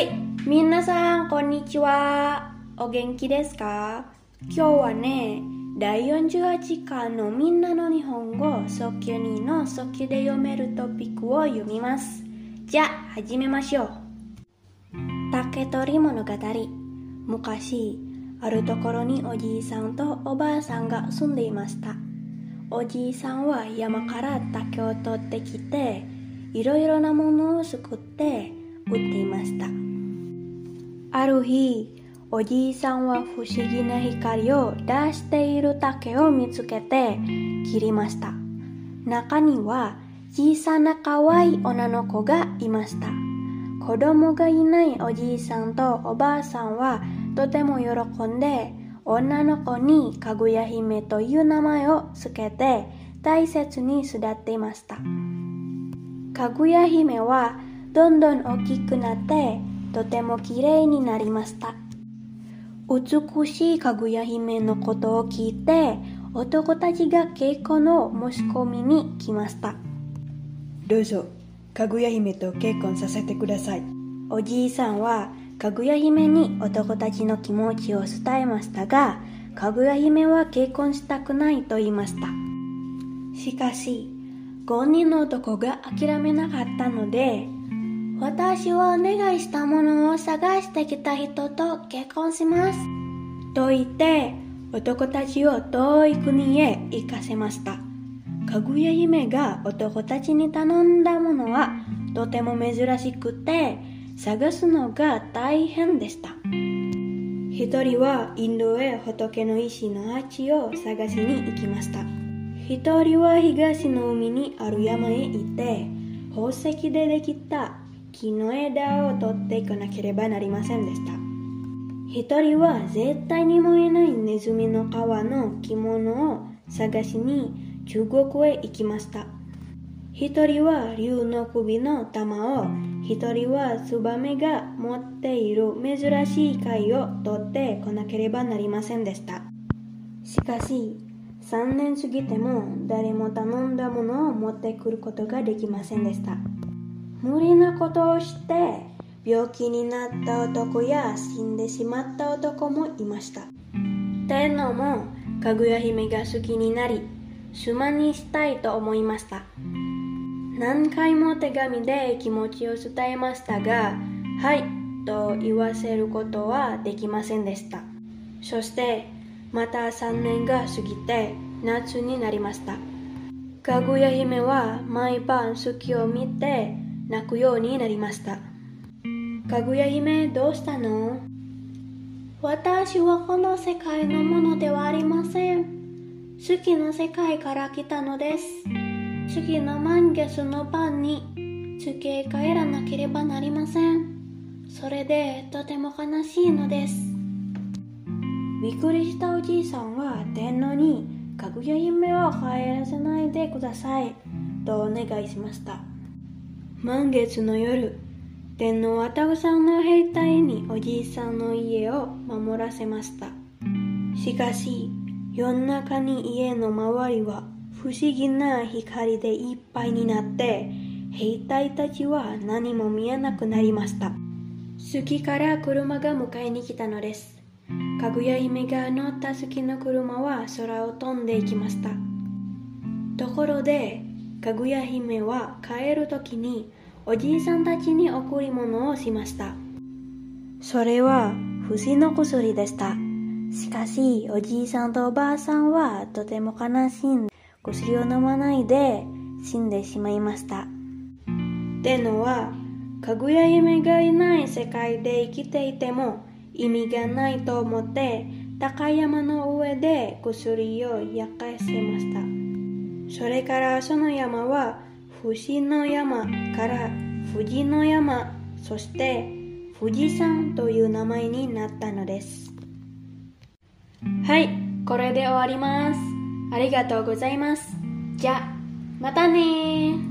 はい、皆さん、こんにちは。お元気ですか？今日はね、第48巻のみんなの日本語早級2の早級で読めるトピックを読みます。じゃあ、始めましょう。竹取物語昔、あるところにおじいさんとおばあさんが住んでいました。おじいさんは山から竹を取ってきて、いろいろなものを作って売っていました。ある日、おじいさんは不思議な光を出している竹を見つけて切りました。中には小さな可愛い女の子がいました。子供がいないおじいさんとおばあさんはとても喜んで女の子にかぐや姫という名前をつけて大切に育っていました。かぐや姫はどんどん大きくなってとてもきれいになりました。美しいかぐや姫のことを聞いて男たちが結婚を申し込みに来ました。どうぞ、かぐや姫と結婚させてください。おじいさんはかぐや姫に男たちの気持ちを伝えましたが、かぐや姫は結婚したくないと言いました。しかし、5人の男が諦めなかったので、私はお願いしたものを探してきた人と結婚します。と言って、男たちを遠い国へ行かせました。かぐや姫が男たちに頼んだものはとても珍しくて、探すのが大変でした。一人はインドへ仏の石の鉢を探しに行きました。一人は東の海にある山へ行って、宝石でできた木の枝を取っていかなければなりませんでした。一人は絶対に燃えないネズミの皮の着物を探しに中国へ行きました。一人は竜の首の玉を、一人はツバメが持っている珍しい貝を取ってこなければなりませんでした。しかし、3年過ぎても誰も頼んだものを持ってくることができませんでした。無理なことをして病気になった男や死んでしまった男もいました。天皇もかぐや姫が好きになり、島にしたいと思いました。何回も手紙で気持ちを伝えましたが、はいと言わせることはできませんでした。そして、また3年が過ぎて夏になりました。かぐや姫は毎晩月を見て泣くようになりました。かぐや姫どうしたの？私はこの世界のものではありません。月の世界から来たのです。次の満月の晩に月へ帰らなければなりません。それでとても悲しいのです。びっくりしたおじいさんは天皇にかぐや姫を帰らせないでくださいとお願いしました。満月の夜、天皇はたくさんの兵隊におじいさんの家を守らせました。しかし、夜中に家の周りは不思議な光でいっぱいになって、兵隊たちは何も見えなくなりました。月から車が迎えに来たのです。かぐや姫が乗った月の車は空を飛んでいきました。ところで、かぐや姫は帰るときにおじいさんたちに贈り物をしました。それは不死の薬でした。しかし、おじいさんとおばあさんはとても悲しんで、薬を飲まないで死んでしまいました。ってのは、かぐや姫がいない世界で生きていても意味がないと思って、高山の上で薬を焼かせました。それからその山は、不死の山から富士の山、そして富士山という名前になったのです。はい、これで終わります。ありがとうございます。じゃあ、またね